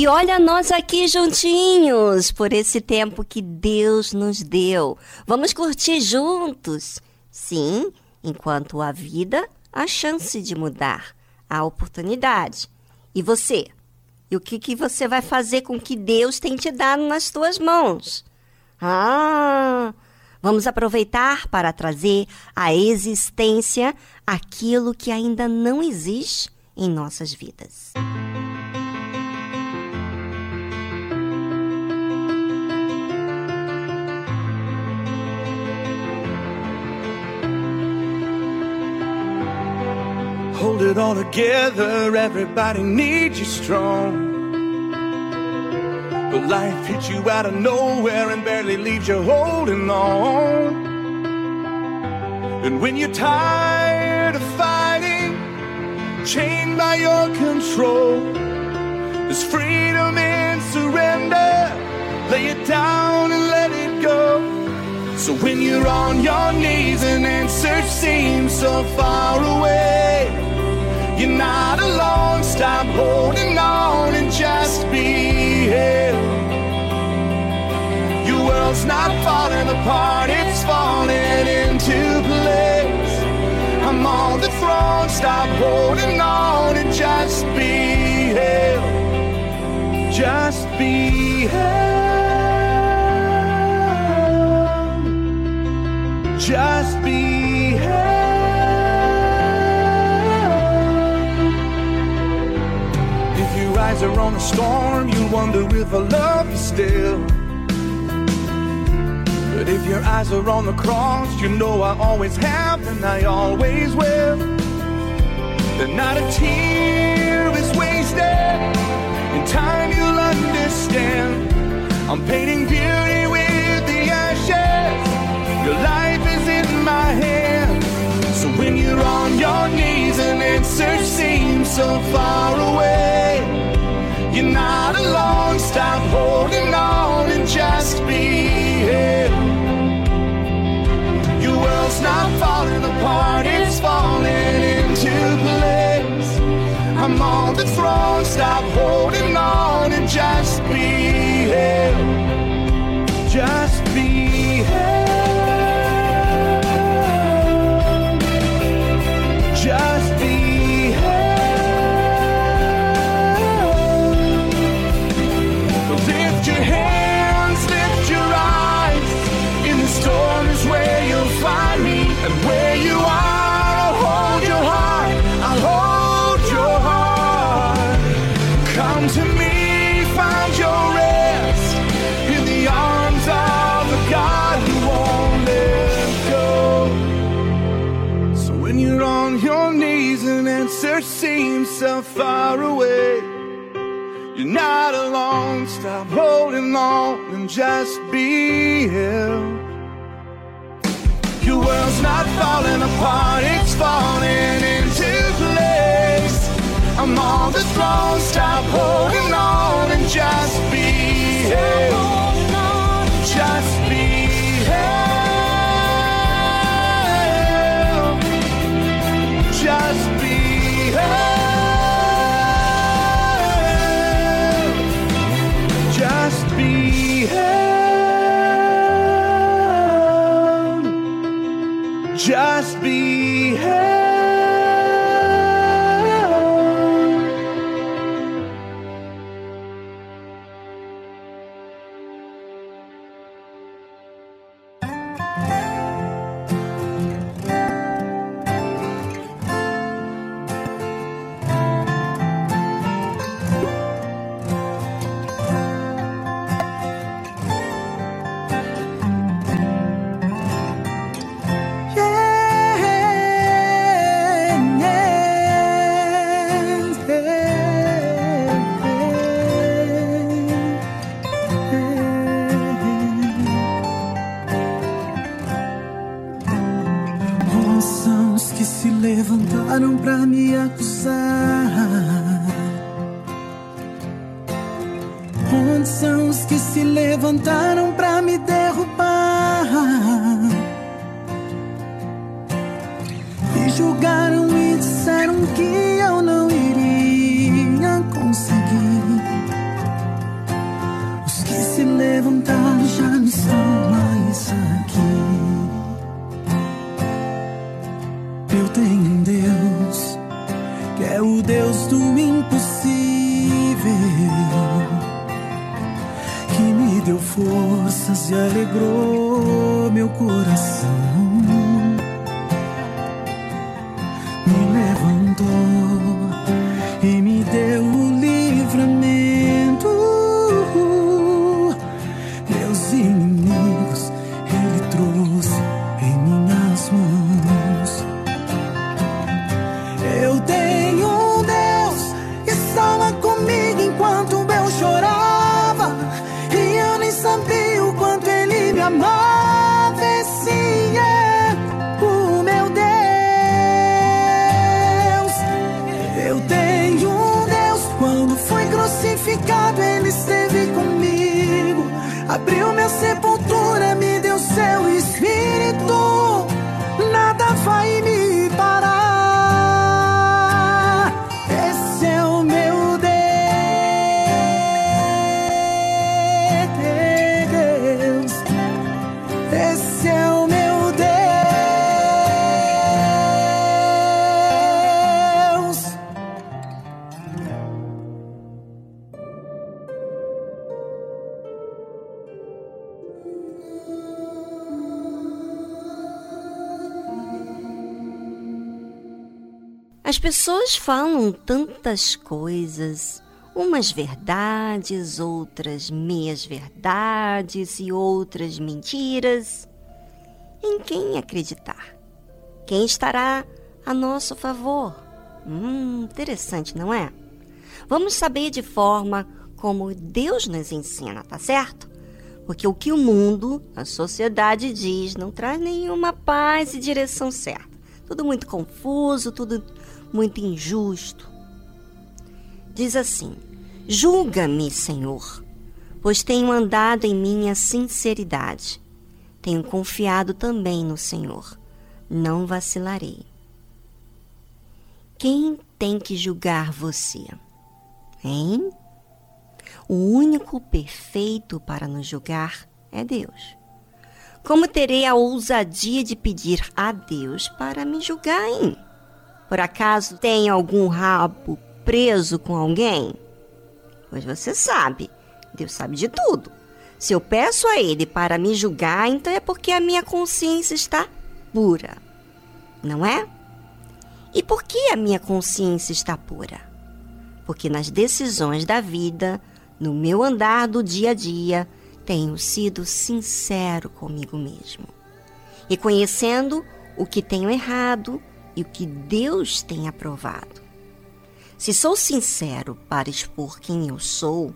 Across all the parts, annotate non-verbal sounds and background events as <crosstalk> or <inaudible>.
E olha nós aqui juntinhos por esse tempo que Deus nos deu. Vamos curtir juntos. Sim, enquanto a vida, a chance de mudar, a oportunidade. E você? E o que, que você vai fazer com que Deus tem te dado nas tuas mãos? Ah, vamos aproveitar para trazer à existência aquilo que ainda não existe em nossas vidas. Hold it all together, everybody needs you strong. But life hits you out of nowhere and barely leaves you holding on. And when you're tired of fighting, chained by your control, there's freedom in surrender. Lay it down and let it go. So when you're on your knees and answers seem so far away. You're not alone. Stop holding on and just be held. Your world's not falling apart, it's falling into place. I'm on the throne. Stop holding on and just be held. Just be held. Just be eyes are on a storm, you wonder if I love you still. But if your eyes are on the cross, you know I always have and I always will. Then not a tear is wasted. In time you'll understand. I'm painting beauty with the ashes. Your life is in my hands. So when you're on your knees and answers seem so far away. You're not alone. Stop holding on and just be here. Your world's not falling apart, it's falling into place. I'm on the throne. Stop holding on and just be here. Just be on and just be held. Your world's not falling apart, it's falling into place. I'm on the throne. Stop holding on and just be held. Just pessoas falam tantas coisas, umas verdades, outras meias verdades e outras mentiras. Em quem acreditar? Quem estará a nosso favor? Hum, interessante, não é? Vamos saber de forma como Deus nos ensina, tá certo? Porque o que o mundo, a sociedade diz, não traz nenhuma paz e direção certa. Tudo muito confuso, tudo muito injusto. Diz assim: Julga-me, Senhor, pois tenho andado em minha sinceridade. Tenho confiado também no Senhor. Não vacilarei. Quem tem que julgar você? Hein? O único perfeito para nos julgar é Deus. Como terei a ousadia de pedir a Deus para me julgar, hein? Por acaso tem algum rabo preso com alguém? Pois você sabe, Deus sabe de tudo. Se eu peço a Ele para me julgar, então é porque a minha consciência está pura, não é? E por que a minha consciência está pura? Porque nas decisões da vida, no meu andar do dia a dia, tenho sido sincero comigo mesmo, reconhecendo o que tenho errado e o que Deus tem aprovado. Se sou sincero para expor quem eu sou,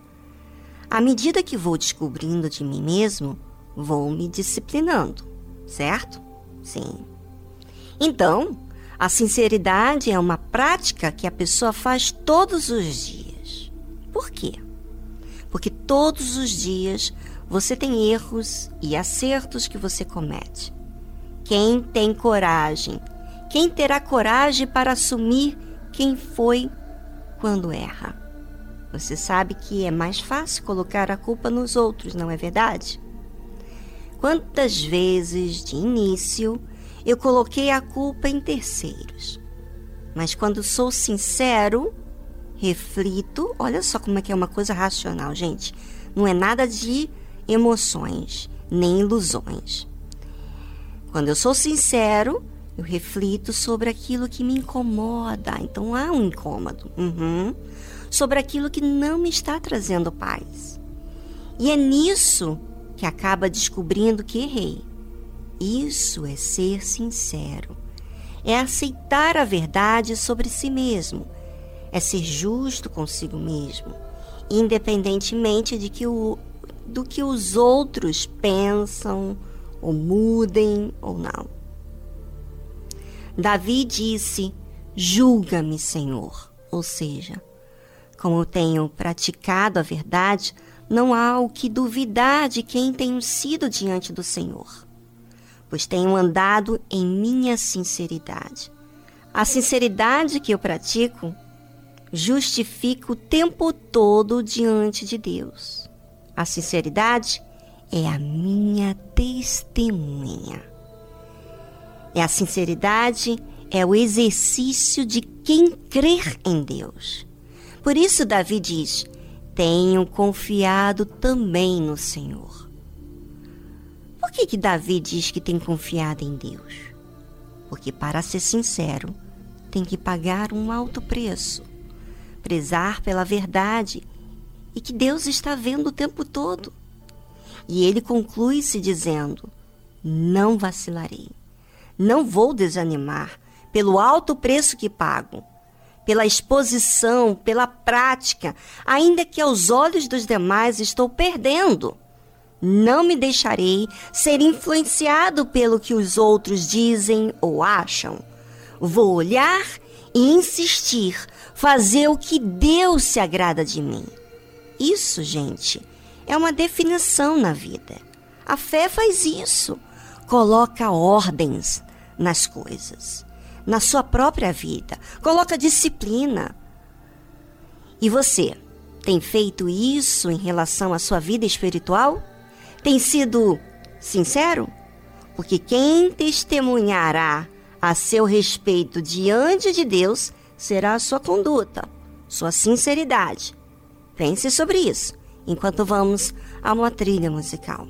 à medida que vou descobrindo de mim mesmo, vou me disciplinando, certo? Sim. Então, a sinceridade é uma prática que a pessoa faz todos os dias. Por quê? Porque todos os dias você tem erros e acertos que você comete. Quem tem coragem quem terá coragem para assumir quem foi quando erra? Você sabe que é mais fácil colocar a culpa nos outros, não é verdade? Quantas vezes, de início, eu coloquei a culpa em terceiros. Mas quando sou sincero, reflito, olha só como é que é uma coisa racional, gente. Não é nada de emoções, nem ilusões. Quando eu sou sincero, eu reflito sobre aquilo que me incomoda. Então há um incômodo. Uhum. Sobre aquilo que não me está trazendo paz. E é nisso que acaba descobrindo que errei. Isso é ser sincero. É aceitar a verdade sobre si mesmo. É ser justo consigo mesmo, independentemente de que o, do que os outros pensam, ou mudem ou não. Davi disse: Julga-me, Senhor. Ou seja, como eu tenho praticado a verdade, não há o que duvidar de quem tenho sido diante do Senhor, pois tenho andado em minha sinceridade. A sinceridade que eu pratico justifica o tempo todo diante de Deus. A sinceridade é a minha testemunha. É a sinceridade, é o exercício de quem crer em Deus. Por isso, Davi diz: Tenho confiado também no Senhor. Por que, que Davi diz que tem confiado em Deus? Porque, para ser sincero, tem que pagar um alto preço, prezar pela verdade e que Deus está vendo o tempo todo. E ele conclui se dizendo: Não vacilarei. Não vou desanimar pelo alto preço que pago, pela exposição, pela prática, ainda que aos olhos dos demais estou perdendo. Não me deixarei ser influenciado pelo que os outros dizem ou acham. Vou olhar e insistir, fazer o que Deus se agrada de mim. Isso, gente, é uma definição na vida. A fé faz isso coloca ordens nas coisas, na sua própria vida, coloca disciplina. E você tem feito isso em relação à sua vida espiritual? Tem sido sincero? Porque quem testemunhará a seu respeito diante de Deus será a sua conduta, sua sinceridade. Pense sobre isso enquanto vamos a uma trilha musical.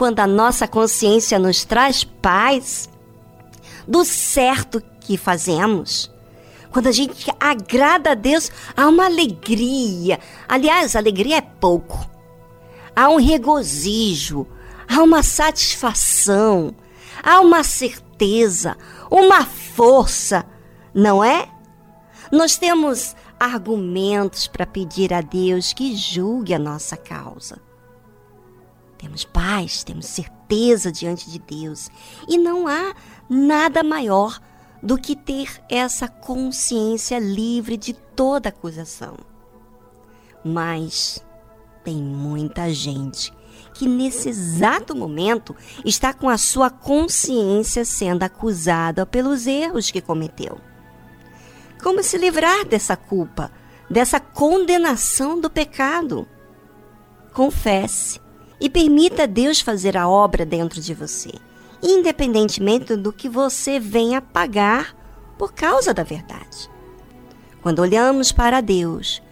Quando a nossa consciência nos traz paz do certo que fazemos. Quando a gente agrada a Deus, há uma alegria. Aliás, alegria é pouco. Há um regozijo, há uma satisfação, há uma certeza, uma força, não é? Nós temos argumentos para pedir a Deus que julgue a nossa causa. Temos paz, temos certeza diante de Deus. E não há nada maior do que ter essa consciência livre de toda acusação. Mas tem muita gente que nesse exato momento está com a sua consciência sendo acusada pelos erros que cometeu. Como se livrar dessa culpa, dessa condenação do pecado? Confesse e permita Deus fazer a obra dentro de você, independentemente do que você venha pagar por causa da verdade. Quando olhamos para Deus,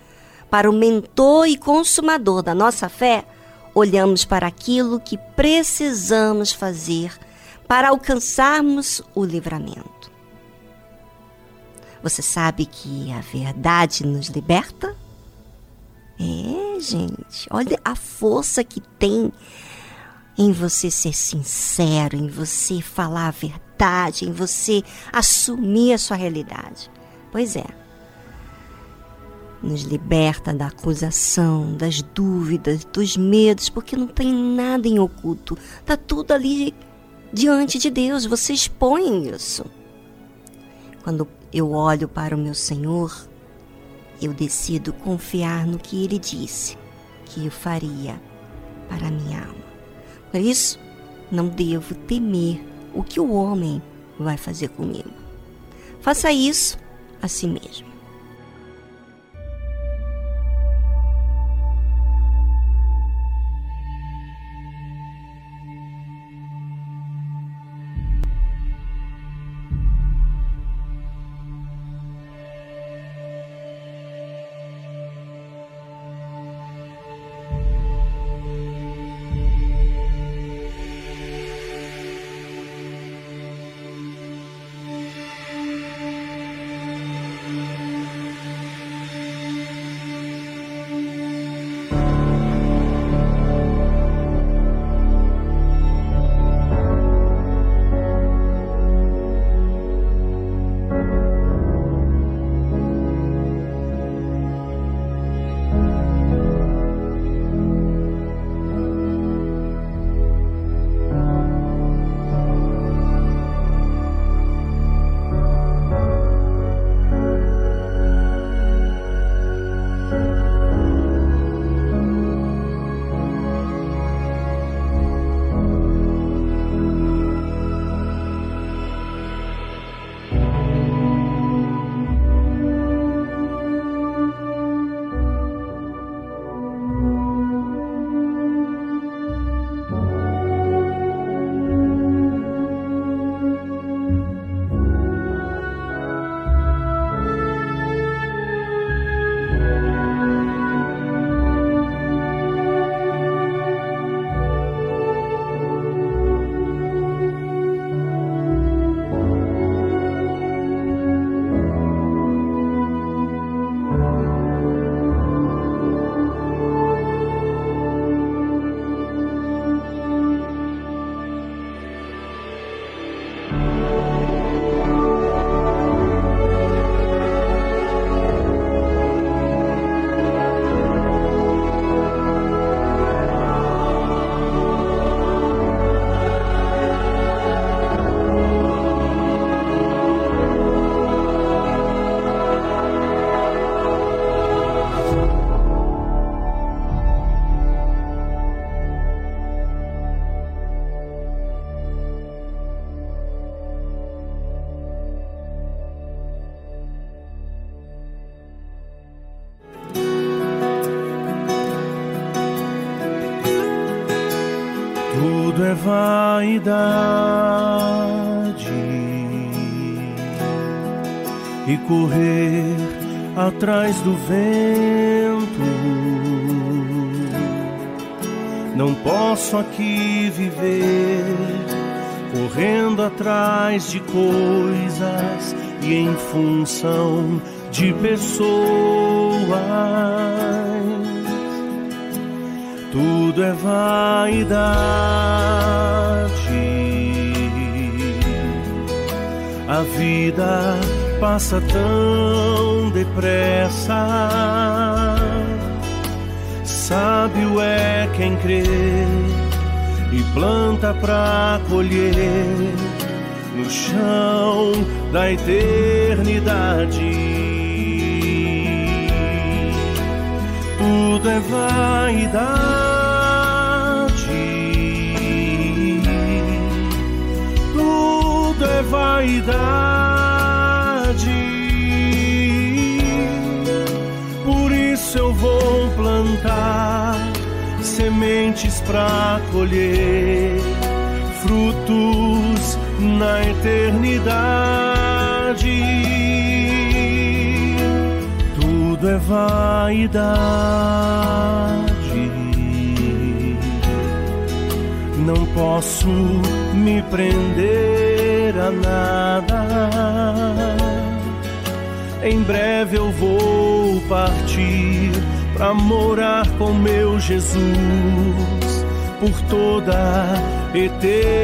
para o mentor e consumador da nossa fé, olhamos para aquilo que precisamos fazer para alcançarmos o livramento. Você sabe que a verdade nos liberta? É, gente, olha a força que tem em você ser sincero, em você falar a verdade, em você assumir a sua realidade. Pois é. Nos liberta da acusação, das dúvidas, dos medos, porque não tem nada em oculto. Tá tudo ali diante de Deus, você expõe isso. Quando eu olho para o meu Senhor, eu decido confiar no que ele disse que eu faria para minha alma. Por isso, não devo temer o que o homem vai fazer comigo. Faça isso a si mesmo. Correndo atrás de coisas e em função de pessoas. Tudo é vaidade. A vida passa tão depressa. Sábio é quem crê e planta pra colher no chão da eternidade. Tudo é vaidade, tudo é vaidade. Por isso eu vou plantar sementes para colher frutos na eternidade. Tudo é vaidade, não posso me prender a nada. Em breve eu vou partir para morar com meu Jesus por toda eternidade.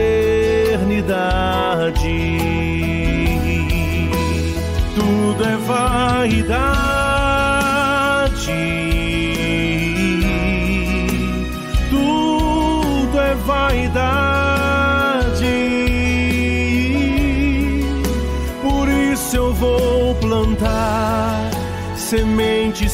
Tudo é vaidade, tudo é vaidade. Por isso eu vou plantar sementes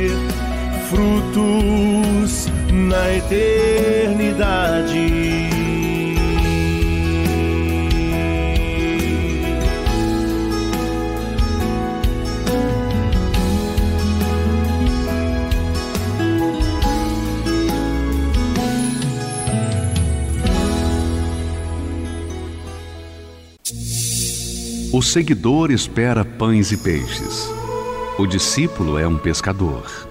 frutos na eternidade. O seguidor espera pães e peixes. O discípulo é um pescador.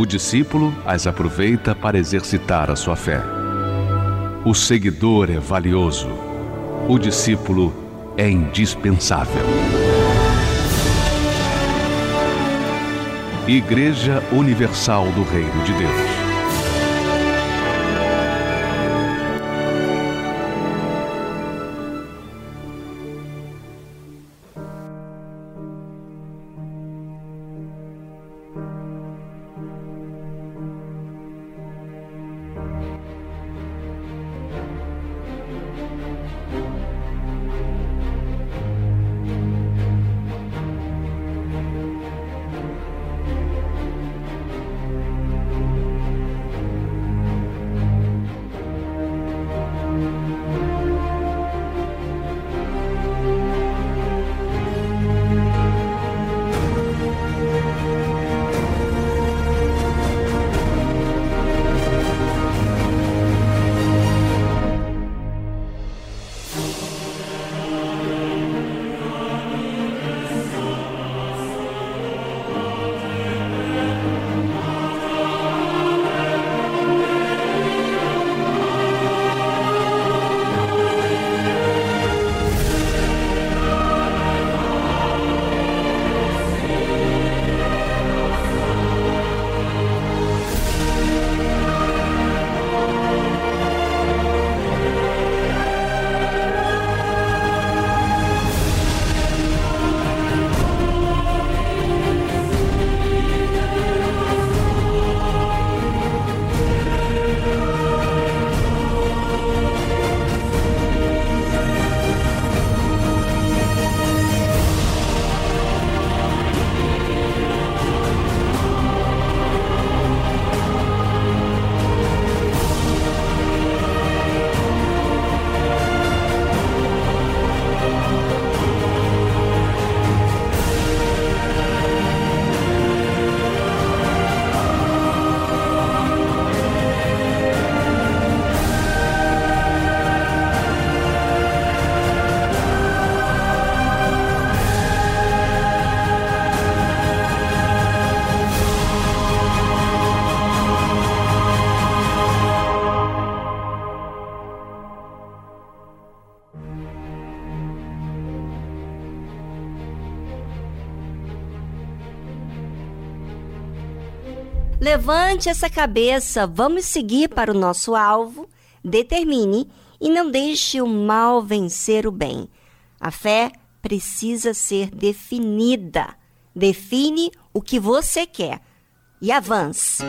O discípulo as aproveita para exercitar a sua fé. O seguidor é valioso. O discípulo é indispensável. Igreja Universal do Reino de Deus. Levante essa cabeça, vamos seguir para o nosso alvo. Determine e não deixe o mal vencer o bem. A fé precisa ser definida. Define o que você quer e avance.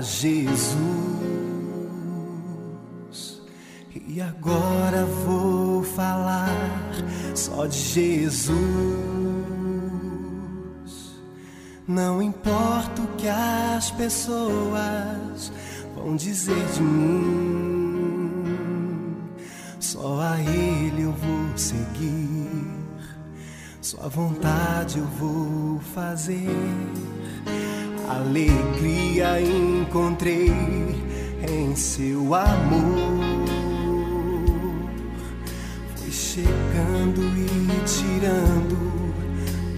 Para Jesus e agora vou falar só de Jesus. Não importa o que as pessoas vão dizer de mim, só a Ele eu vou seguir. Sua vontade eu vou fazer. Alegria encontrei em seu amor. Foi chegando e tirando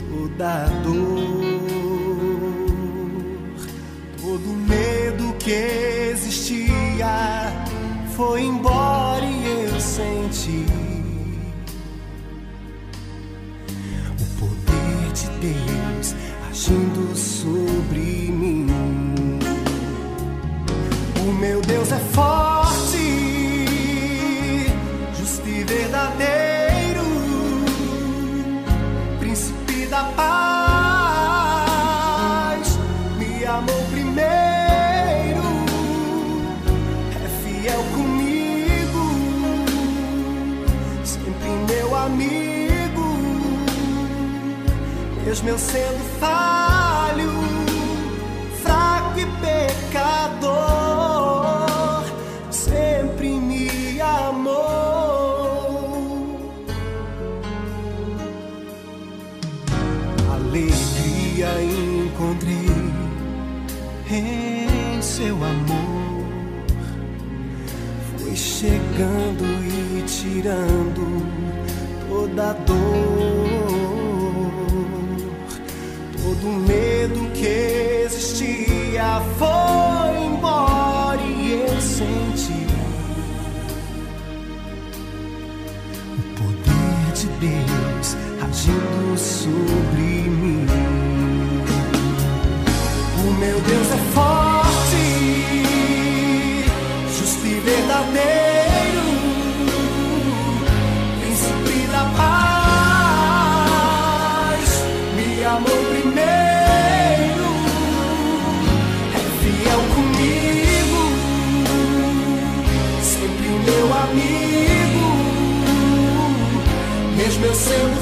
toda a dor, todo medo que existia foi embora e eu senti. Deus agindo sobre meu Deus é forte, justo e verdadeiro, príncipe da paz, me amou primeiro, é fiel comigo, sempre meu amigo mesmo eu sendo falho, foi chegando e tirando toda dor todo medo que existia foi embora e eu senti o poder de Deus agindo sobre mim. O meu Deus mesmo eu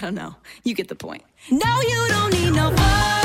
I don't know. You get the point. No, you don't need no.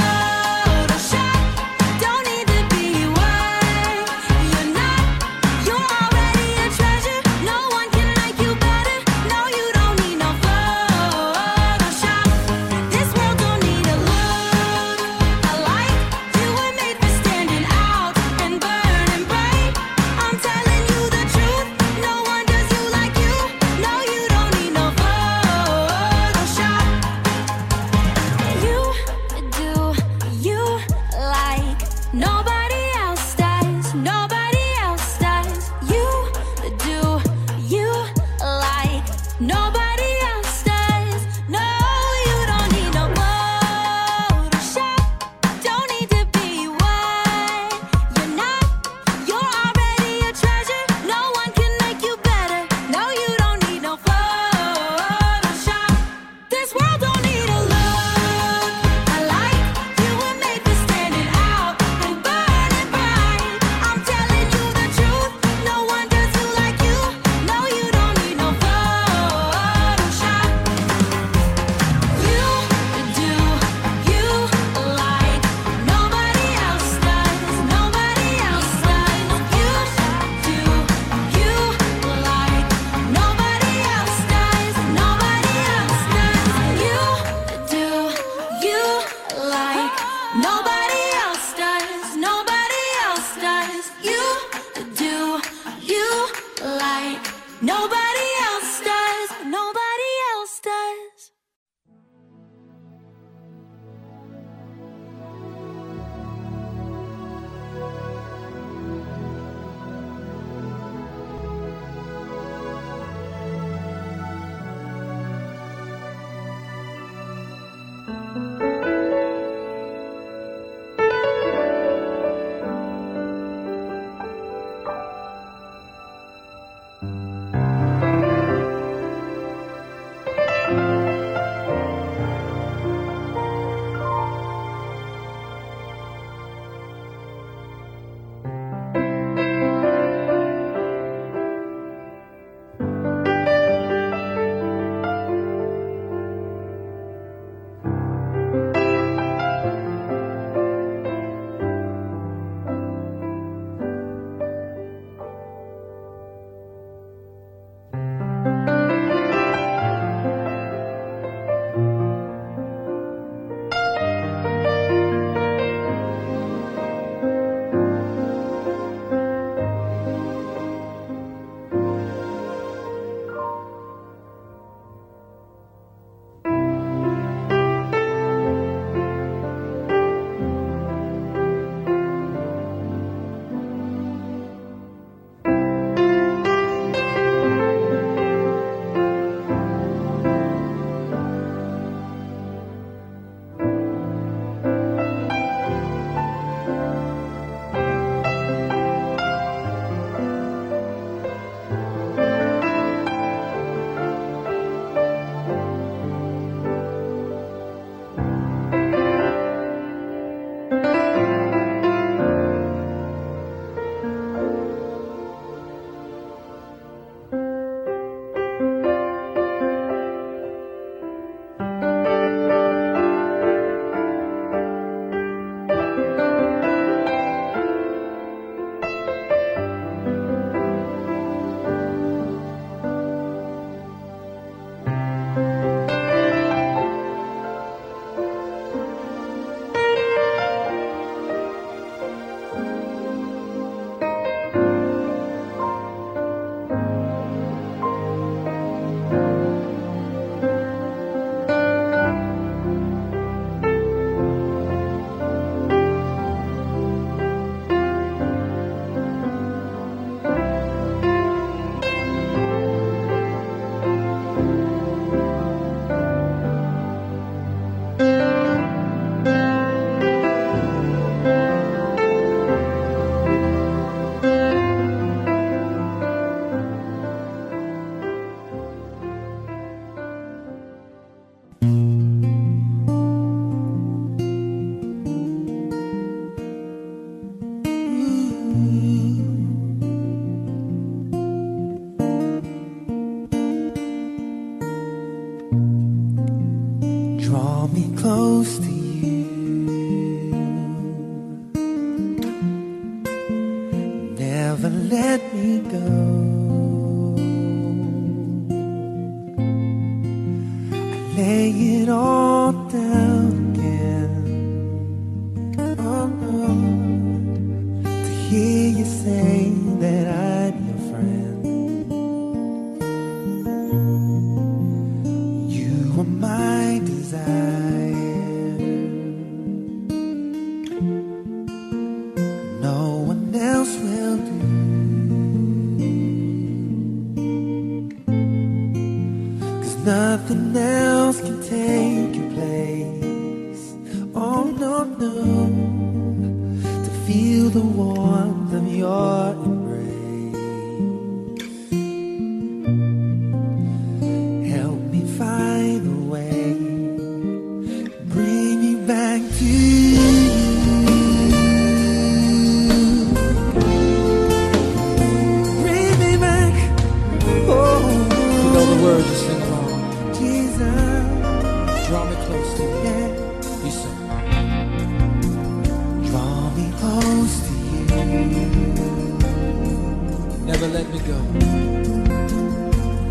never let me go.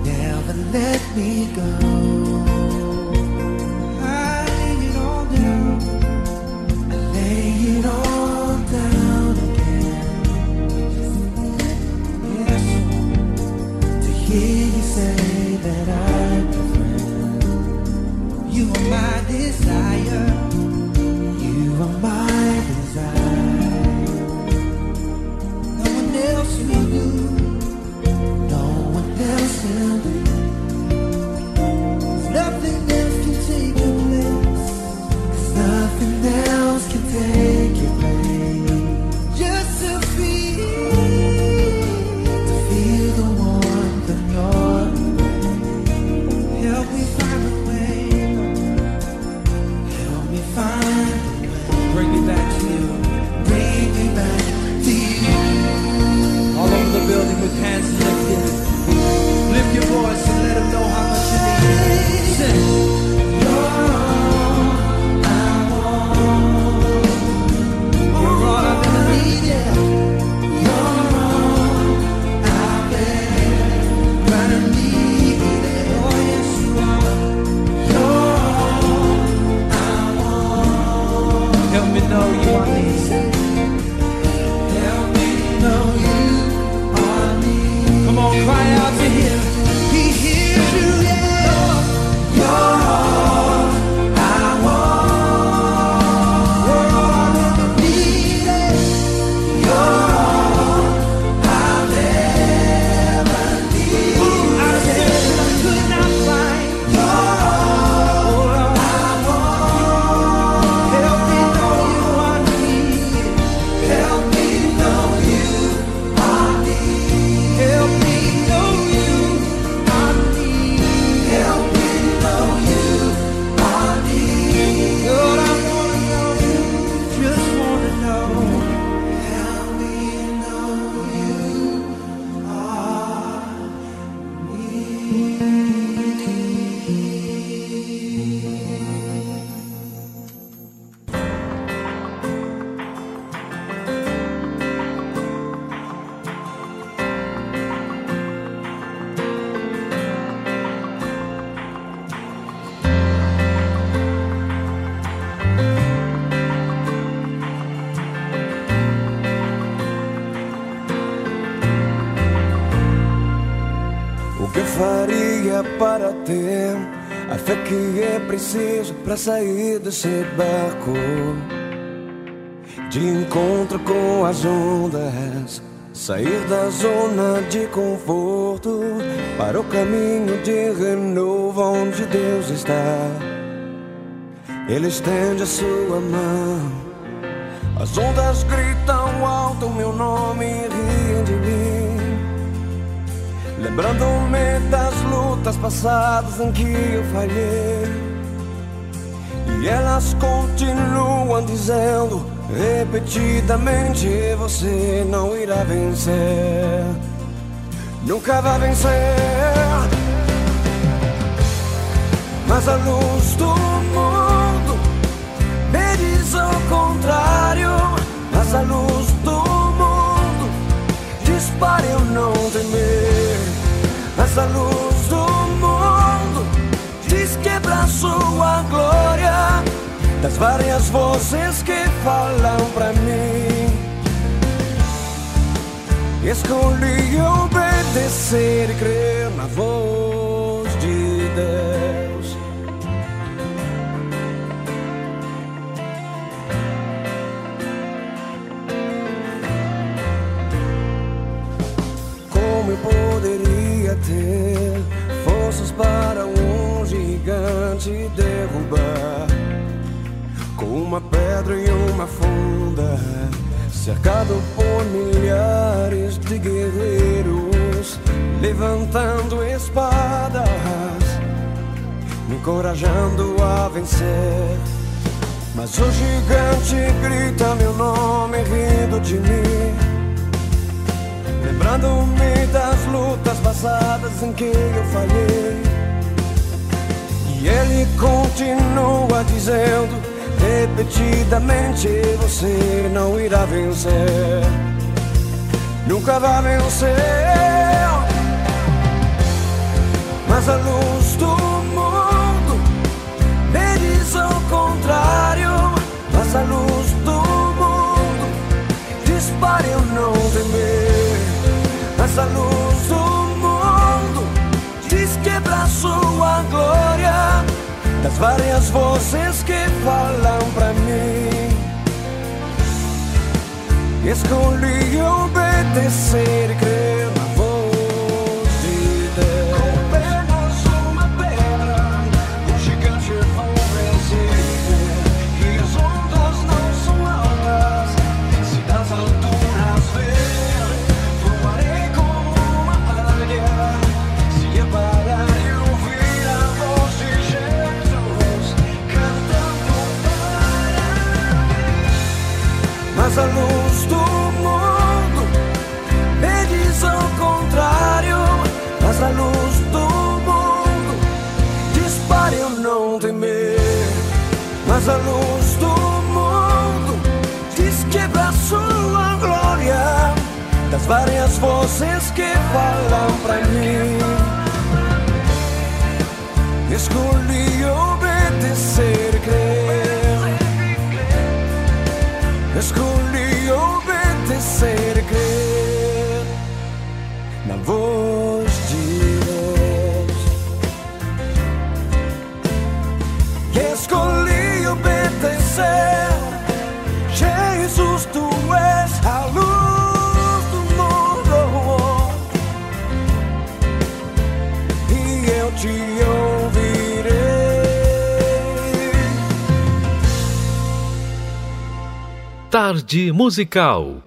Never let me go. I lay it all down. I lay it all down again. Yes, to hear you say that I'm. You are my desire. till preciso para sair desse barco de encontro com as ondas, sair da zona de conforto para o caminho de renovo onde Deus está. Ele estende a sua mão, as ondas gritam alto meu nome e riem de mim, lembrando-me das lutas passadas em que eu falhei. E elas continuam dizendo repetidamente: Você não irá vencer, nunca vai vencer. Mas a luz do mundo me diz o contrário. Mas a luz do mundo diz para eu não temer. Mas a luz diz que abraçou a glória das várias vozes que falam pra mim. Escolhi obedecer e crer na voz de Deus. Como eu poderia ter para um gigante derrubar? Com uma pedra e uma funda, cercado por milhares de guerreiros, levantando espadas, encorajando a vencer. Mas o gigante grita meu nome rindo de mim. Lembrando-me das lutas passadas em que eu falhei. E ele continua dizendo repetidamente: Você não irá vencer, nunca vai vencer. Mas a luz do mundo me diz ao contrário. Mas a luz do mundo diz para eu não temer. Mas a luz do mundo diz que abraçou a glória das várias vozes que falam pra mim. Escolhi obedecer e crer Mas a luz do mundo diz que abraçou a glória das várias vozes que falam pra mim. Escolhi obedecer e crer. Escolhi Tarde Musical.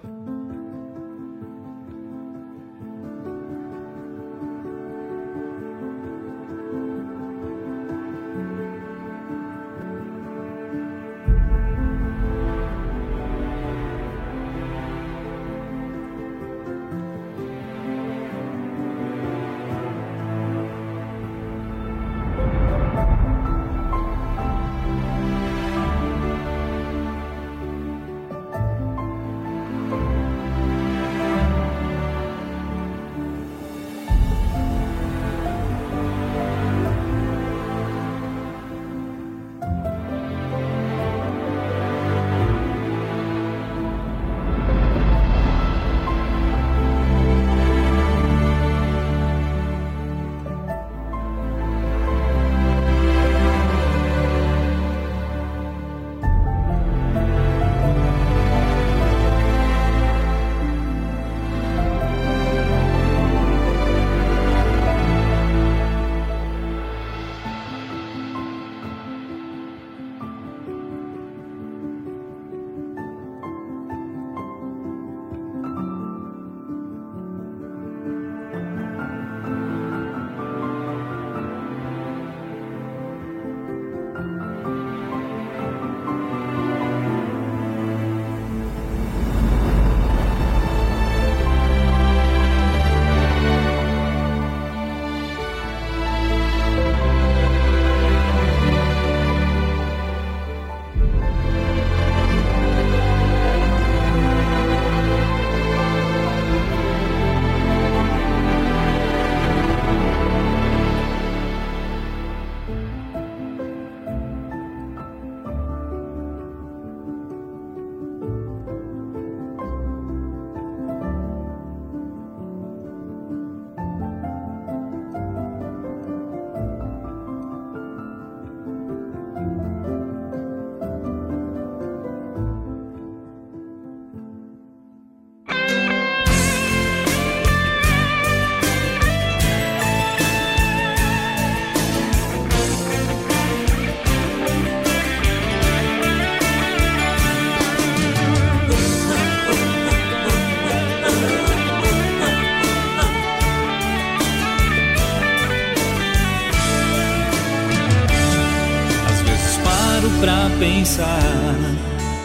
Pra pensar,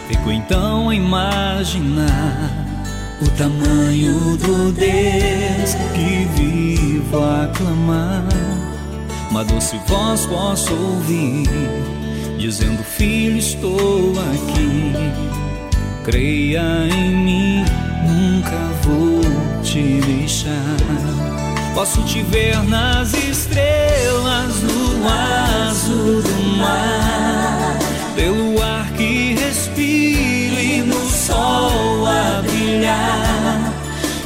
fico então a imaginar o tamanho do Deus que vivo a clamar. Uma doce voz posso ouvir, dizendo: Filho, estou aqui. Creia em mim, nunca vou te deixar. Posso te ver nas estrelas, no azul do mar, que respiro e no sol a brilhar,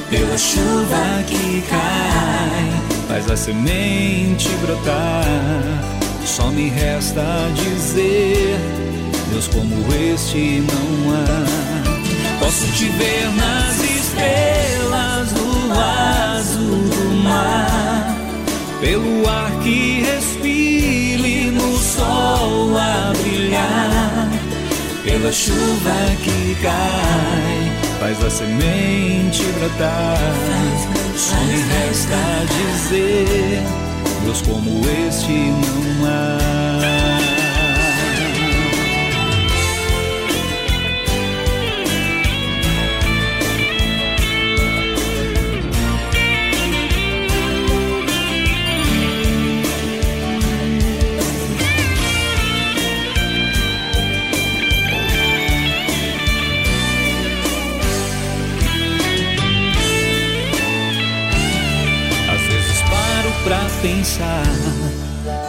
pela chuva que cai, faz a semente brotar. Só me resta dizer, Deus como este não há. Posso te ver nas estrelas, no azul do mar, pelo ar que respiro e no sol a brilhar, pela chuva que cai, faz a semente brotar. Só me resta dizer, Deus como este não há. Pensar,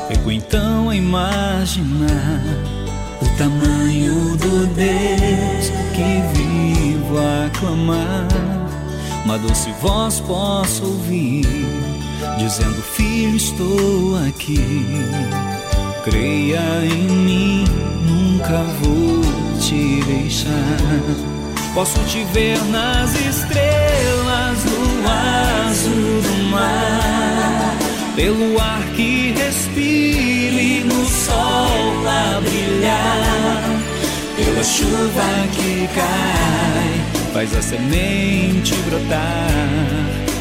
fico então a imaginar o tamanho do Deus que vivo a clamar. Uma doce voz posso ouvir, dizendo: Filho, estou aqui. Creia em mim, nunca vou te deixar. Posso te ver nas estrelas, no azul do mar, pelo ar que respiro e no sol a brilhar, pela chuva que cai, faz a semente brotar.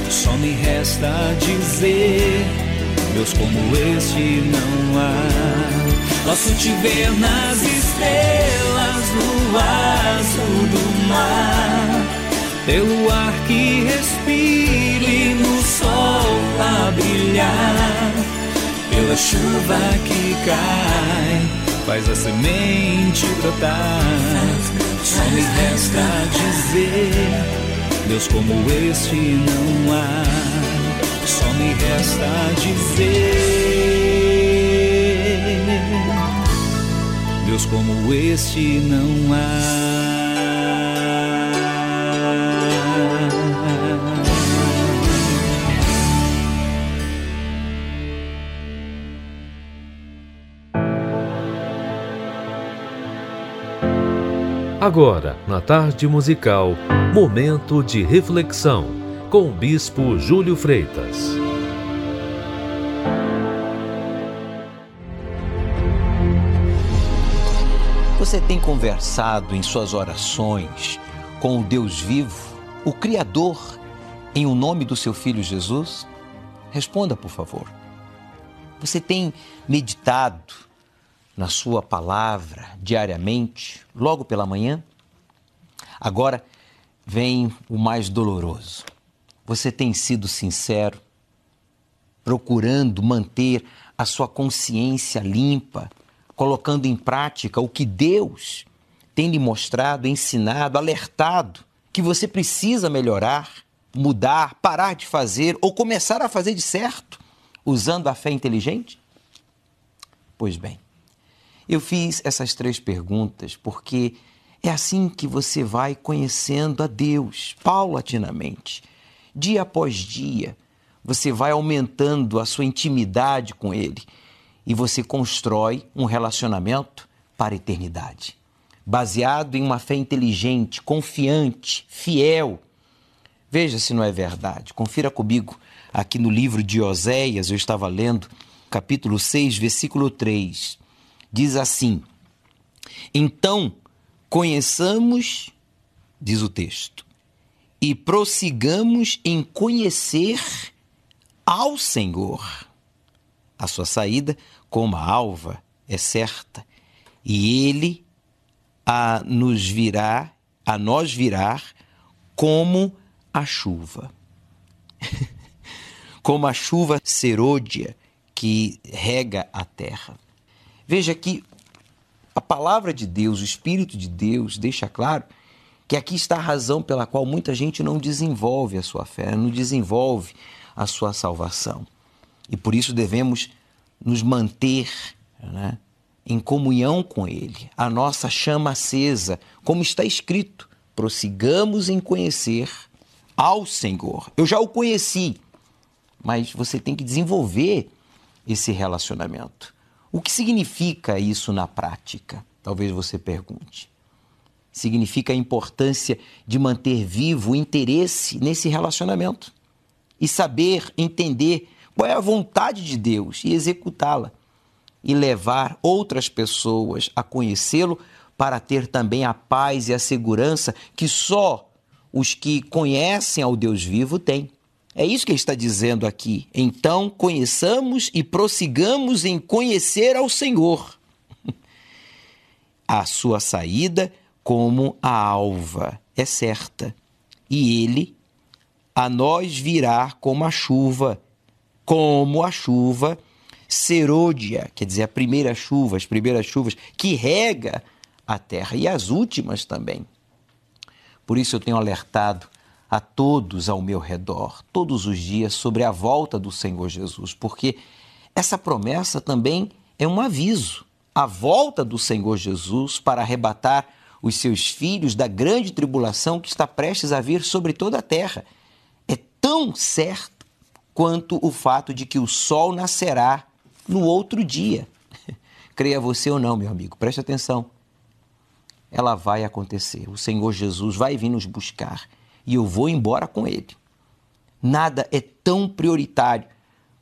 Só me resta dizer, Deus como este não há. Posso te ver nas estrelas, no azul do mar, pelo ar que respiro e no sol a brilhar, pela chuva que cai, faz a semente brotar. Só me resta dizer, Deus como este não há. Só me resta dizer. Deus como este não há. Agora, na tarde musical, momento de reflexão com o Bispo Júlio Freitas. Você tem conversado em suas orações com o Deus vivo, o Criador, em o nome do seu Filho Jesus? Responda, por favor. Você tem meditado na sua palavra diariamente, logo pela manhã? Agora vem o mais doloroso. Você tem sido sincero, procurando manter a sua consciência limpa, colocando em prática o que Deus tem lhe mostrado, ensinado, alertado que você precisa melhorar, mudar, parar de fazer ou começar a fazer de certo, usando a fé inteligente? Pois bem, eu fiz essas três perguntas porque é assim que você vai conhecendo a Deus paulatinamente. Dia após dia, você vai aumentando a sua intimidade com Ele e você constrói um relacionamento para a eternidade. Baseado em uma fé inteligente, confiante, fiel. Veja se não é verdade. Confira comigo aqui no livro de Oséias, eu estava lendo, capítulo 6, versículo 3. Diz assim: Então conheçamos, diz o texto, e prossigamos em conhecer ao Senhor. A sua saída, como a alva, é certa, e ele a nos virá, a nós virá como a chuva. <laughs> como a chuva serôdia que rega a terra. Veja que a palavra de Deus, o Espírito de Deus, deixa claro que aqui está a razão pela qual muita gente não desenvolve a sua fé, não desenvolve a sua salvação. E por isso devemos nos manter né, em comunhão com Ele, a nossa chama acesa, como está escrito: prossigamos em conhecer ao Senhor. Eu já o conheci, mas você tem que desenvolver esse relacionamento. O que significa isso na prática? Talvez você pergunte. Significa a importância de manter vivo o interesse nesse relacionamento e saber entender qual é a vontade de Deus e executá-la e levar outras pessoas a conhecê-lo para ter também a paz e a segurança que só os que conhecem ao Deus vivo têm. É isso que ele está dizendo aqui. Então, conheçamos e prossigamos em conhecer ao Senhor. <laughs> A sua saída como a alva é certa, e ele a nós virá como a chuva, como a chuva serôdia, quer dizer, a primeira chuva, as primeiras chuvas que rega a terra e as últimas também. Por isso eu tenho alertado a todos ao meu redor, todos os dias, sobre a volta do Senhor Jesus, porque essa promessa também é um aviso. A volta do Senhor Jesus para arrebatar os seus filhos da grande tribulação que está prestes a vir sobre toda a terra. É tão certo quanto o fato de que o sol nascerá no outro dia. <laughs> Creia você ou não, meu amigo, preste atenção. Ela vai acontecer. O Senhor Jesus vai vir nos buscar e eu vou embora com ele. Nada é tão prioritário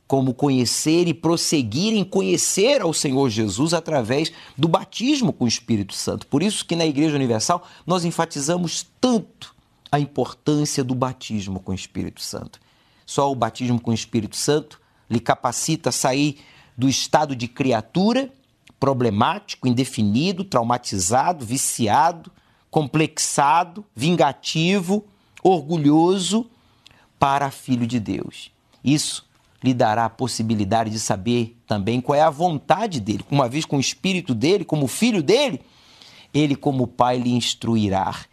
como conhecer e prosseguir em conhecer ao Senhor Jesus através do batismo com o Espírito Santo. Por isso que na Igreja Universal nós enfatizamos tanto a importância do batismo com o Espírito Santo. Só o batismo com o Espírito Santo lhe capacita a sair do estado de criatura problemático, indefinido, traumatizado, viciado, complexado, vingativo, orgulhoso para filho de Deus. Isso lhe dará a possibilidade de saber também qual é a vontade dele. Uma vez com o espírito dele, como filho dele, ele, como pai, lhe instruirá.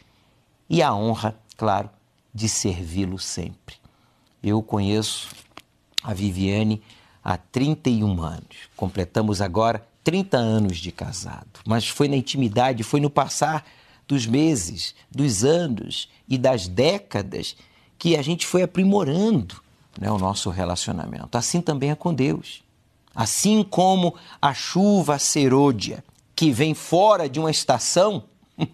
E a honra, claro, de servi-lo sempre. Eu conheço a Viviane há 31 anos. Completamos agora 30 anos de casado. Mas foi na intimidade, foi no passar dos meses, dos anos e das décadas que a gente foi aprimorando né, o nosso relacionamento. Assim também é com Deus. Assim como a chuva serôdia que vem fora de uma estação, <laughs>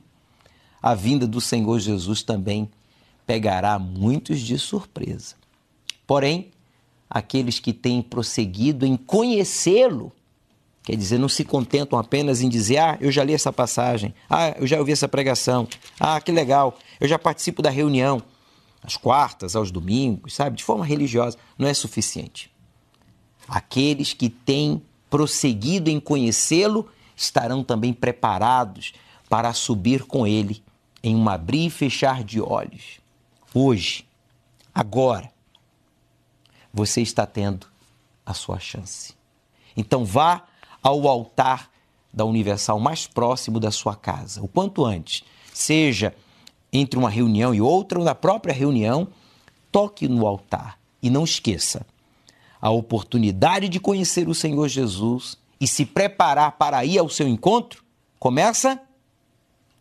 a vinda do Senhor Jesus também pegará muitos de surpresa. Porém, aqueles que têm prosseguido em conhecê-lo Quer dizer, não se contentam apenas em dizer: ah, eu já li essa passagem, ah, eu já ouvi essa pregação, ah, que legal, eu já participo da reunião, às quartas, aos domingos, sabe? De forma religiosa, não é suficiente. Aqueles que têm prosseguido em conhecê-lo estarão também preparados para subir com ele em um abrir e fechar de olhos. Hoje, agora, você está tendo a sua chance. Então vá ao altar da Universal mais próximo da sua casa, o quanto antes. Seja entre uma reunião e outra, ou na própria reunião, toque no altar. E não esqueça a oportunidade de conhecer o Senhor Jesus e se preparar para ir ao seu encontro. Começa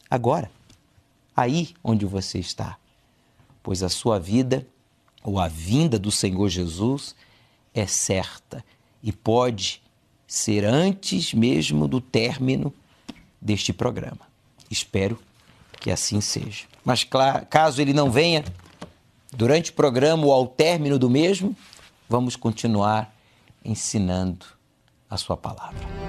agora, aí onde você está, pois a sua vida ou a vinda do Senhor Jesus é certa e pode ser antes mesmo do término deste programa. Espero que assim seja. Mas claro, caso ele não venha durante o programa ou ao término do mesmo, vamos continuar ensinando a sua palavra.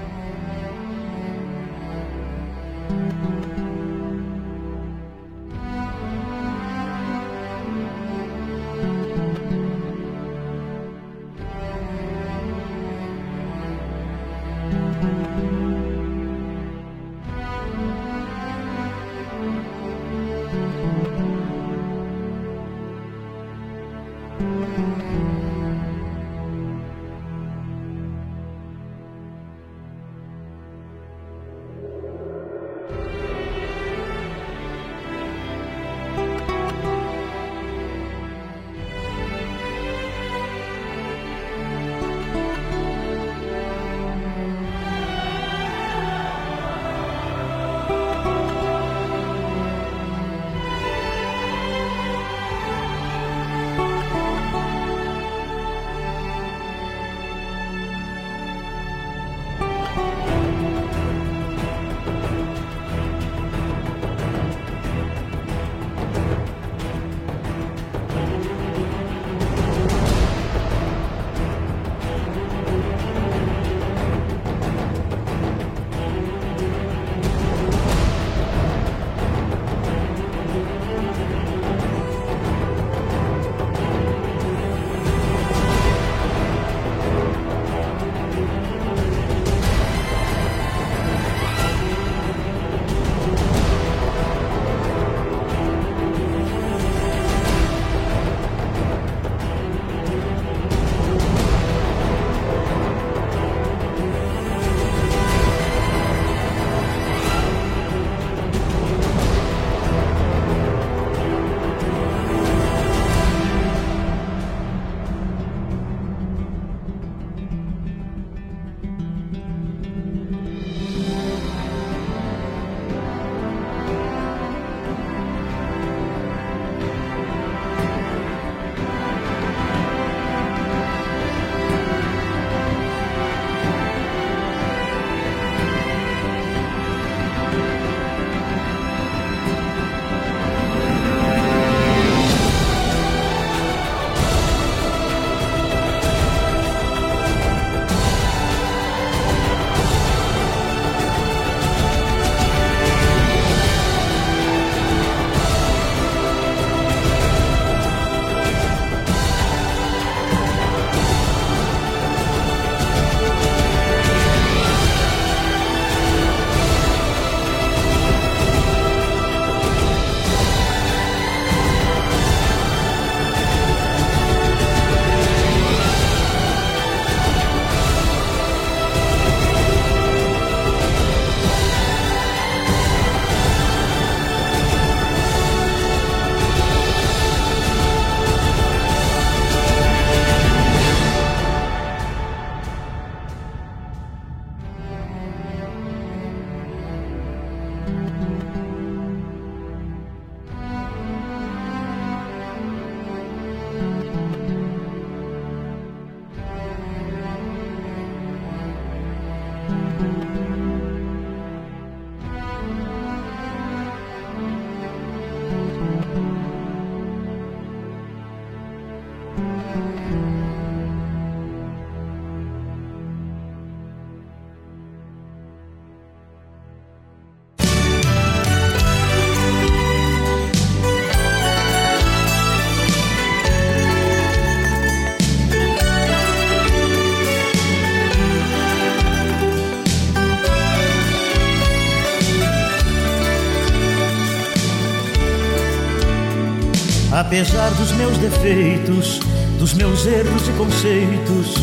Apesar dos meus defeitos, dos meus erros e conceitos,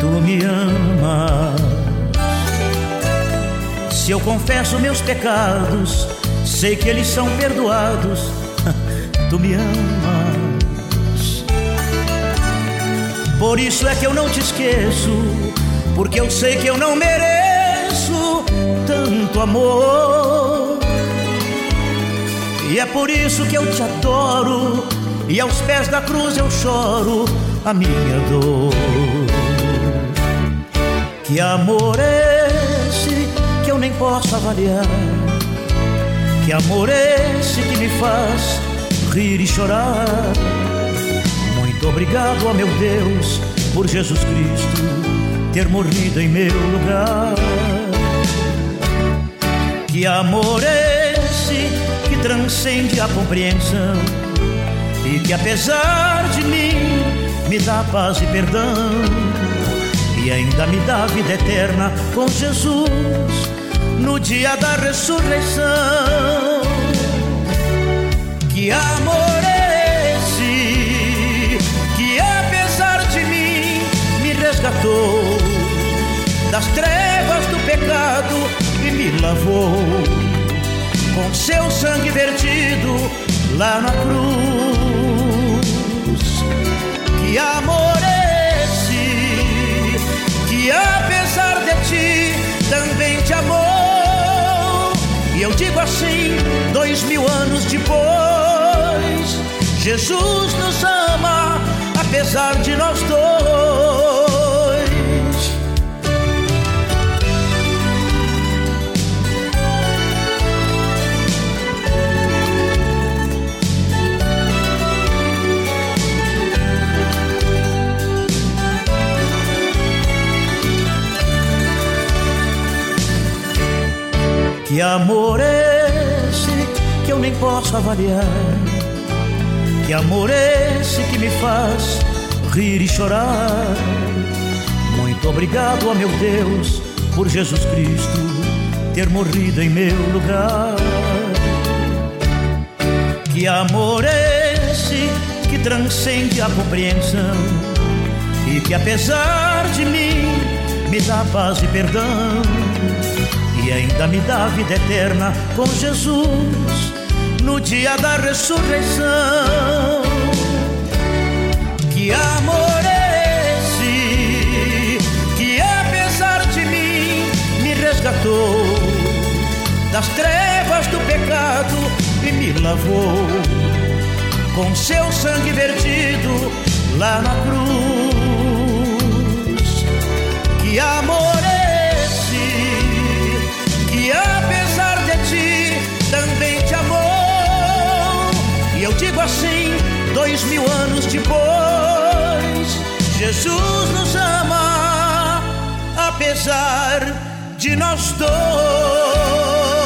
tu me amas. Se eu confesso meus pecados, sei que eles são perdoados, <laughs> tu me amas. Por isso é que eu não te esqueço, porque eu sei que eu não mereço tanto amor. E é por isso que eu te adoro, e aos pés da cruz eu choro a minha dor. Que amor é esse que eu nem posso avaliar? Que amor é esse que me faz rir e chorar? Muito obrigado, ó meu Deus, por Jesus Cristo ter morrido em meu lugar. Que amor é que transcende a compreensão e que apesar de mim me dá paz e perdão e ainda me dá vida eterna com Jesus no dia da ressurreição. Que amor é esse que apesar de mim me resgatou das trevas do pecado e me lavou seu sangue vertido lá na cruz. Que amor é esse que apesar de ti também te amou? E eu digo assim, dois mil anos depois, Jesus nos ama apesar de nós dois. Que amor é esse que eu nem posso avaliar? Que amor é esse que me faz rir e chorar? Muito obrigado, ó meu Deus, por Jesus Cristo ter morrido em meu lugar. Que amor é esse que transcende a compreensão e que apesar de mim me dá paz e perdão e ainda me dá vida eterna com Jesus no dia da ressurreição. Que amor é esse que apesar de mim me resgatou das trevas do pecado e me lavou com seu sangue vertido lá na cruz. Que amor é eu digo assim, dois mil anos depois, Jesus nos ama, apesar de nós dois.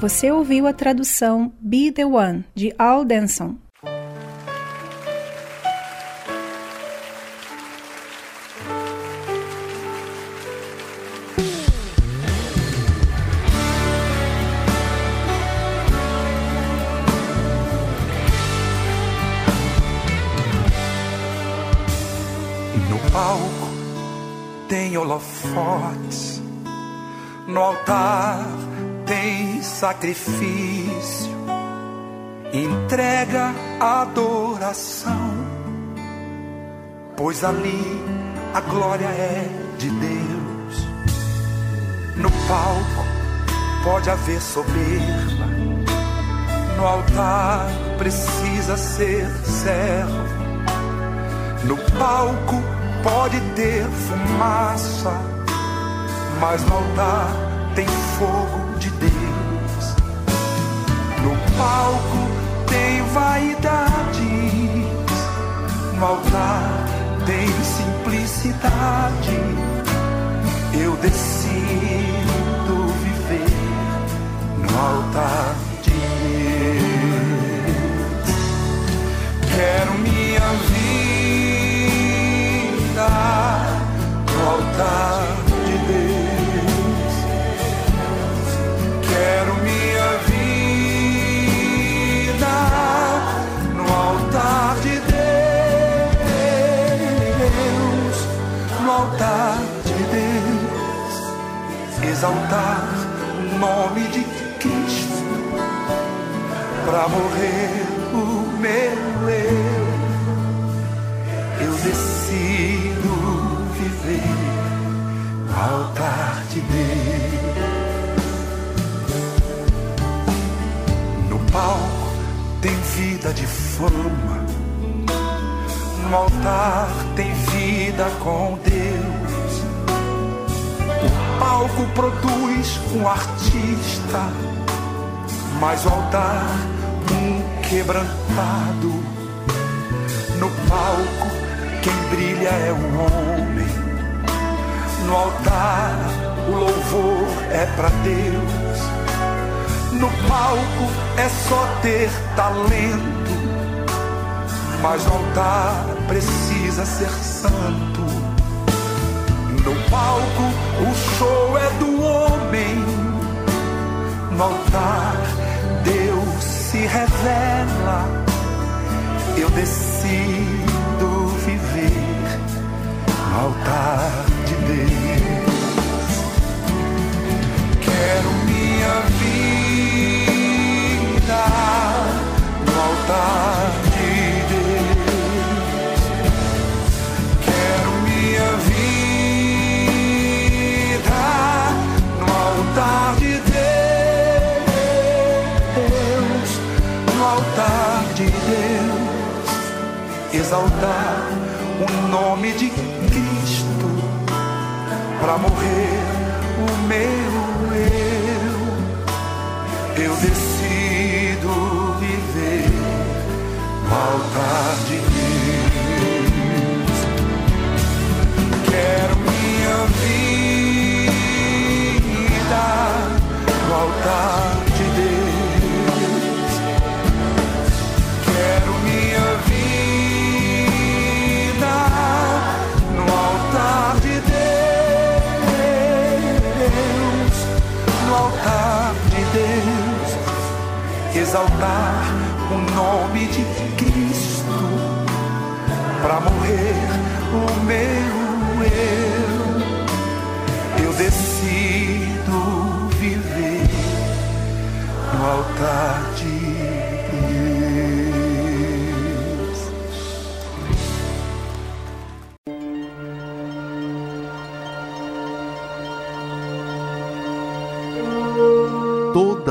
Você ouviu a tradução Be the One de Al Denson. Sacrifício, entrega adoração, pois ali a glória é de Deus. No palco pode haver soberba, no altar precisa ser servo. No palco pode ter fumaça, mas no altar tem fogo palco tem vaidades, no altar tem simplicidade. Eu decido viver no altar de Deus. Quero minha vida no altar altar de Deus, exaltar o nome de Cristo para morrer o meu eu. Eu decido viver altar de Deus. No palco tem vida de fama. No altar tem vida com Deus. Palco produz um artista, mas o altar um quebrantado. No palco quem brilha é o homem. No altar o louvor é para Deus. No palco é só ter talento, mas no altar precisa ser santo. No palco o show é do homem, no altar Deus se revela. Eu decido viver no altar de Deus. Quero minha vida no altar exaltar o nome de Cristo para morrer o meu eu. Eu decido viver no altar de Deus. Quero minha vida no altar no altar de Deus, exaltar o nome de Cristo para morrer o meu eu. Eu decido viver no altar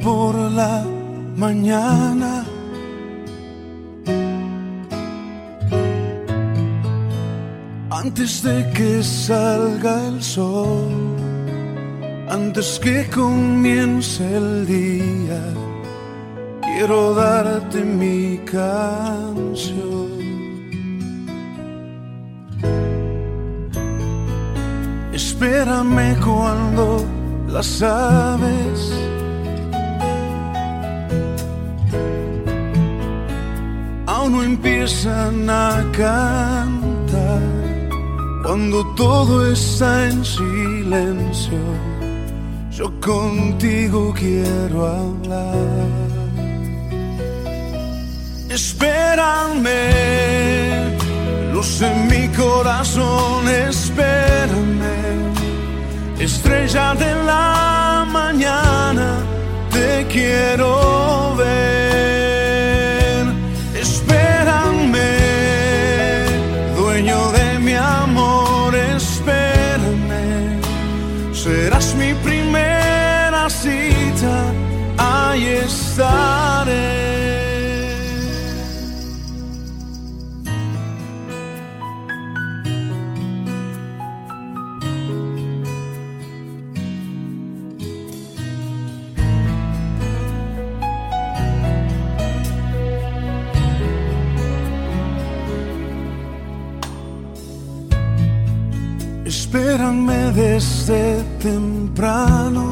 Por la mañana. Antes de que salga el sol, antes que comience el día, quiero darte mi canción. Espérame cuando las aves empiezan a cantar, cuando todo está en silencio, yo contigo quiero hablar. Espérame, luz en mi corazón, espérame, estrella de la mañana, te quiero ver. Espérame desde temprano.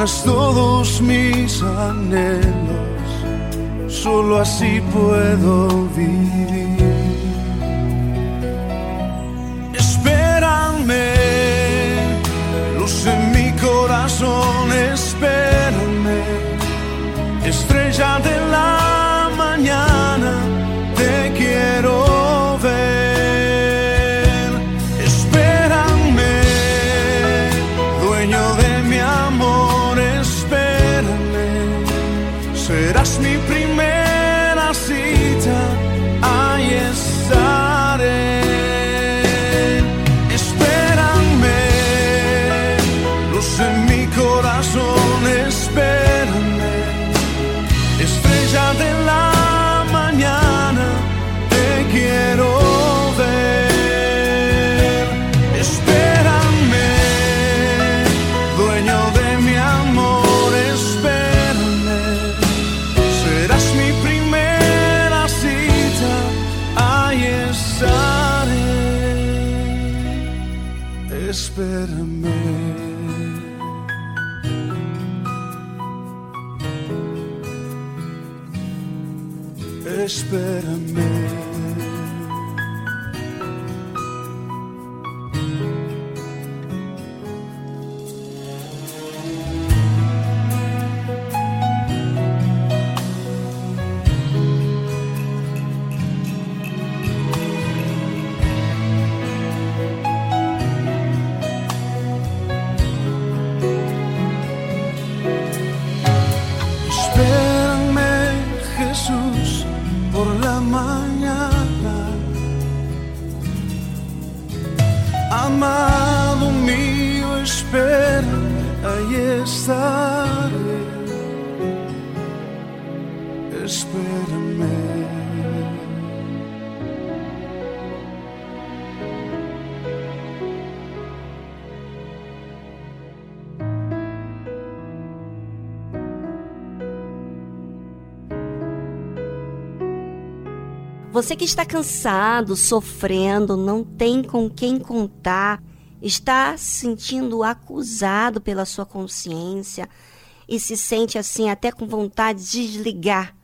llenas todos mis anhelos, solo así puedo vivir. Espérame, luz en mi corazón, espérame, estrella de la mañana, Você que está cansado, sofrendo, não tem com quem contar, está se sentindo acusado pela sua consciência e se sente assim até com vontade de desligar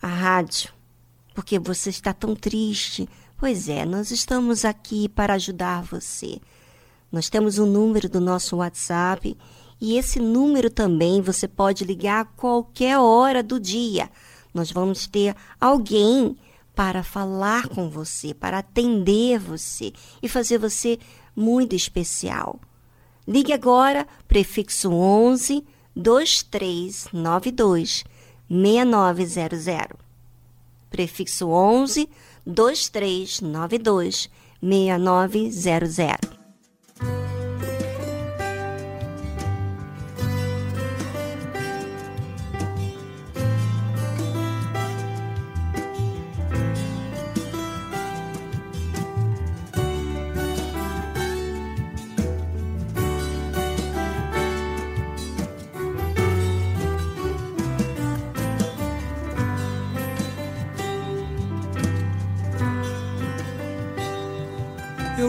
a rádio, porque você está tão triste, Pois é, nós estamos aqui para ajudar você. Nós temos um número do nosso WhatsApp e esse número também você pode ligar a qualquer hora do dia. Nós vamos ter alguém para falar com você, para atender você e fazer você muito especial. Ligue agora, prefixo 11 2392 6900. Prefixo 11 2392 6900.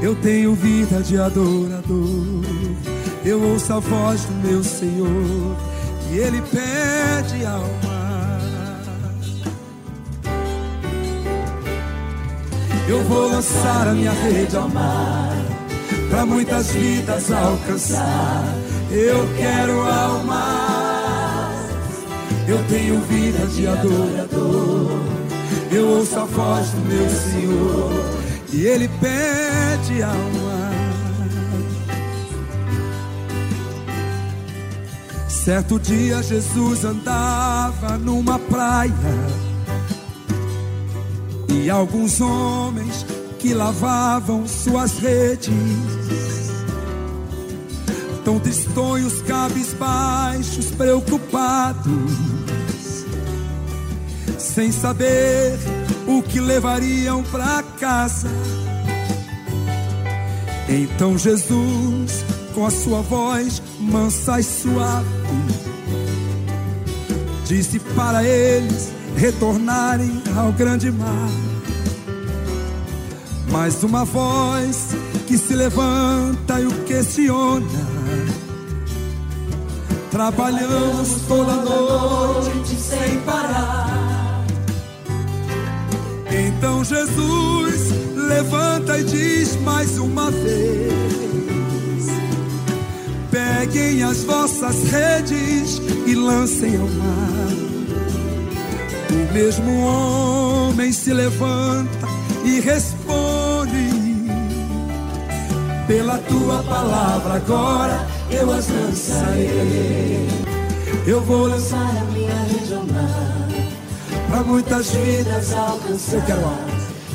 Eu tenho vida de adorador. Eu ouço a voz do meu Senhor e Ele pede alma. Eu vou lançar a minha rede ao mar para muitas vidas alcançar. Eu quero almas. Eu tenho vida de adorador. Eu ouço a voz do meu Senhor e ele pede alma. Certo dia Jesus andava numa praia e alguns homens que lavavam suas redes, tão tristonhos, cabisbaixos, preocupados, sem saber o que levariam para casa. Então Jesus, com a sua voz mansa e suave, disse para eles retornarem ao grande mar. Mais uma voz que se levanta e o questiona. Trabalhamos toda noite sem parar. Então Jesus levanta e diz mais uma vez: Peguem as vossas redes e lancem ao mar. O mesmo homem se levanta e responde: Pela tua palavra agora eu as lançarei. Eu vou lançar a minha rede ao mar para muitas vidas alcançar. Eu quero.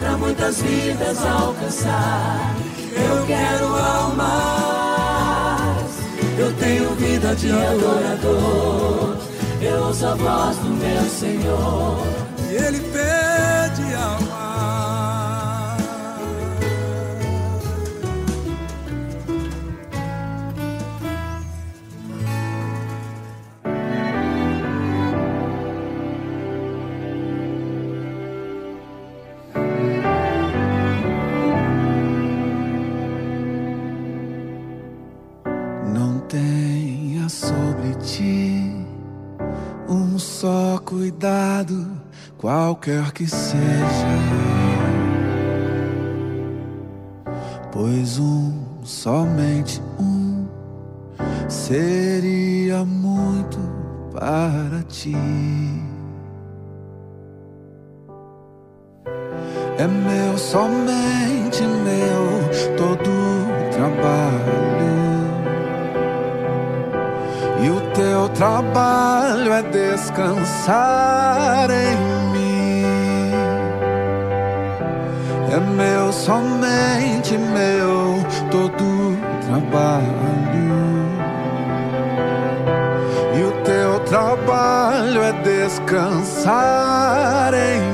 para muitas vidas alcançar. Eu quero almas. Eu tenho vida de adorador. Eu ouço a voz do meu Senhor. E Ele pede qualquer que seja, pois um, somente um, seria muito para ti. É meu, somente meu, todo o trabalho. E o teu trabalho é descansar em É meu, somente meu, todo trabalho. E o teu trabalho é descansar em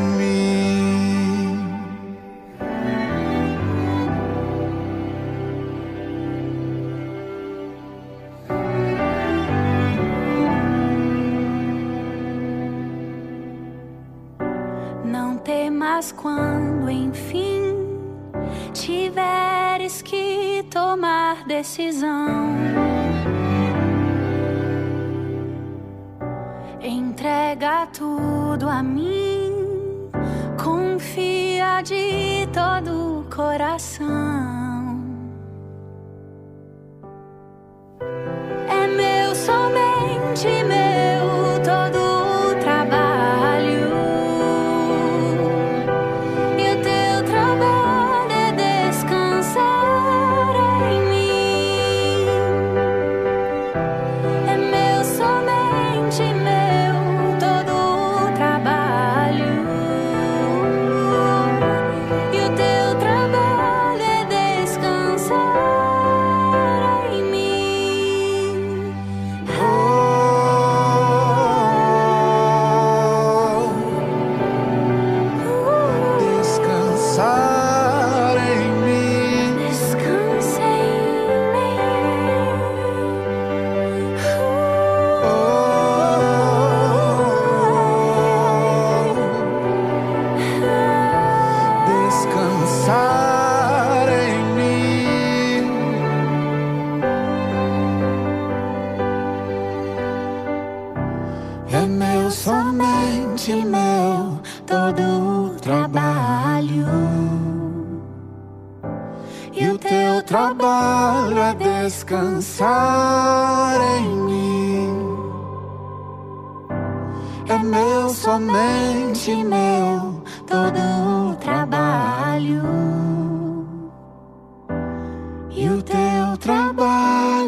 meu, somente meu, todo o trabalho e o teu trabalho.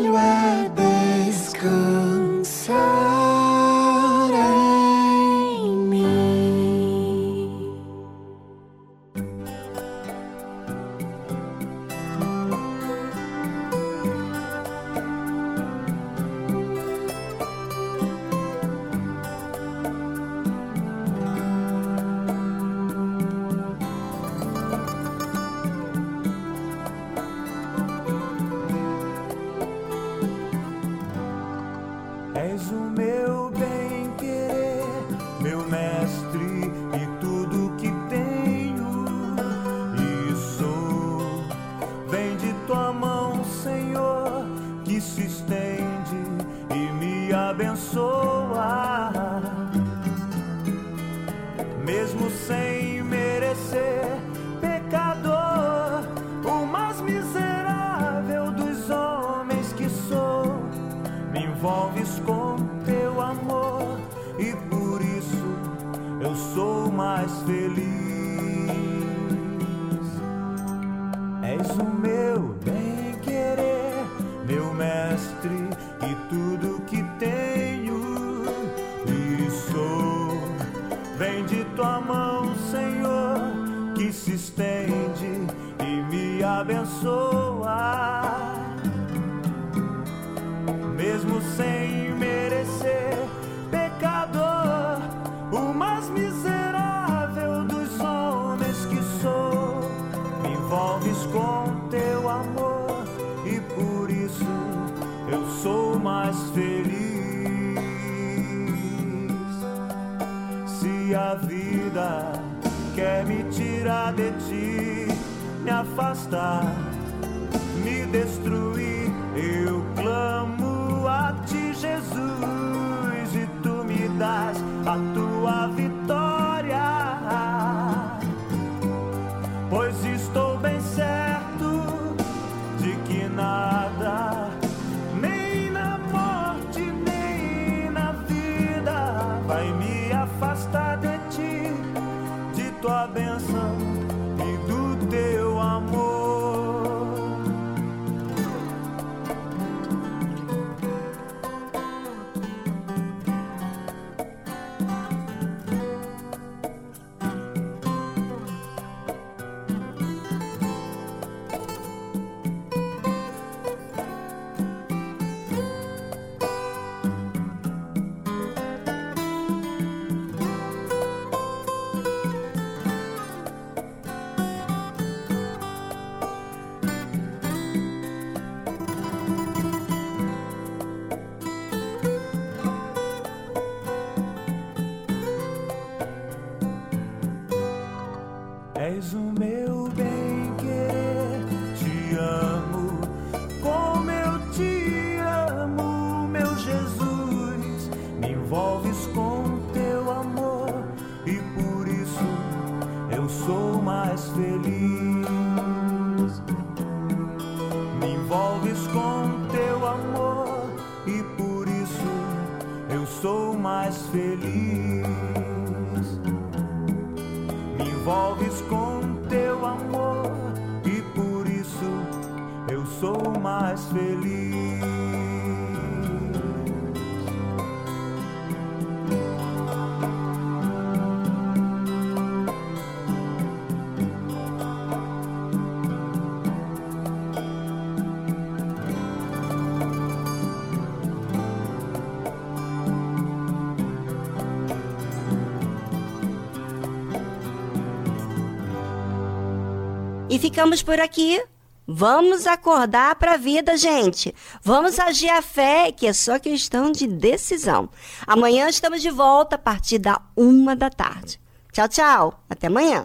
mais um mês. ficamos por aqui. Vamos acordar para a vida, gente. Vamos agir a fé, que é só questão de decisão. Amanhã estamos de volta a partir da uma da tarde. Tchau, tchau. Até amanhã.